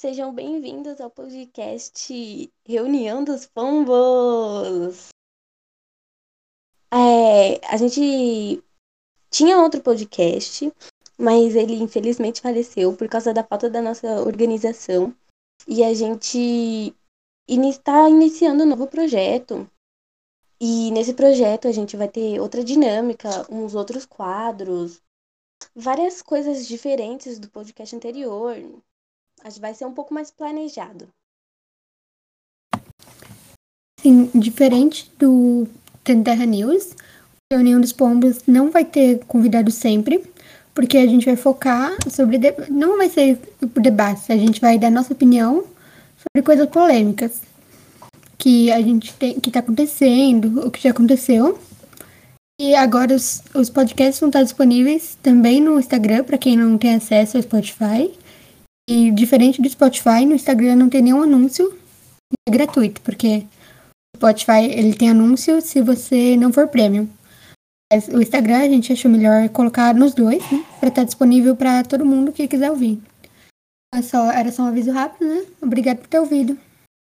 Sejam bem-vindos ao podcast Reunião dos Pombos. É, a gente tinha outro podcast, mas ele infelizmente faleceu por causa da falta da nossa organização. E a gente está iniciando um novo projeto. E nesse projeto a gente vai ter outra dinâmica, uns outros quadros, várias coisas diferentes do podcast anterior. Acho que vai ser um pouco mais planejado. Sim, diferente do Terra News, a reunião dos pombos não vai ter convidado sempre, porque a gente vai focar sobre. Não vai ser por debate, a gente vai dar nossa opinião sobre coisas polêmicas que a gente tem, que tá acontecendo, o que já aconteceu. E agora os, os podcasts vão estar disponíveis também no Instagram, para quem não tem acesso ao Spotify. E diferente do Spotify, no Instagram não tem nenhum anúncio é gratuito, porque o Spotify ele tem anúncio se você não for premium. Mas o Instagram a gente achou melhor colocar nos dois, né? Pra estar disponível para todo mundo que quiser ouvir. Só, era só um aviso rápido, né? Obrigado por ter ouvido.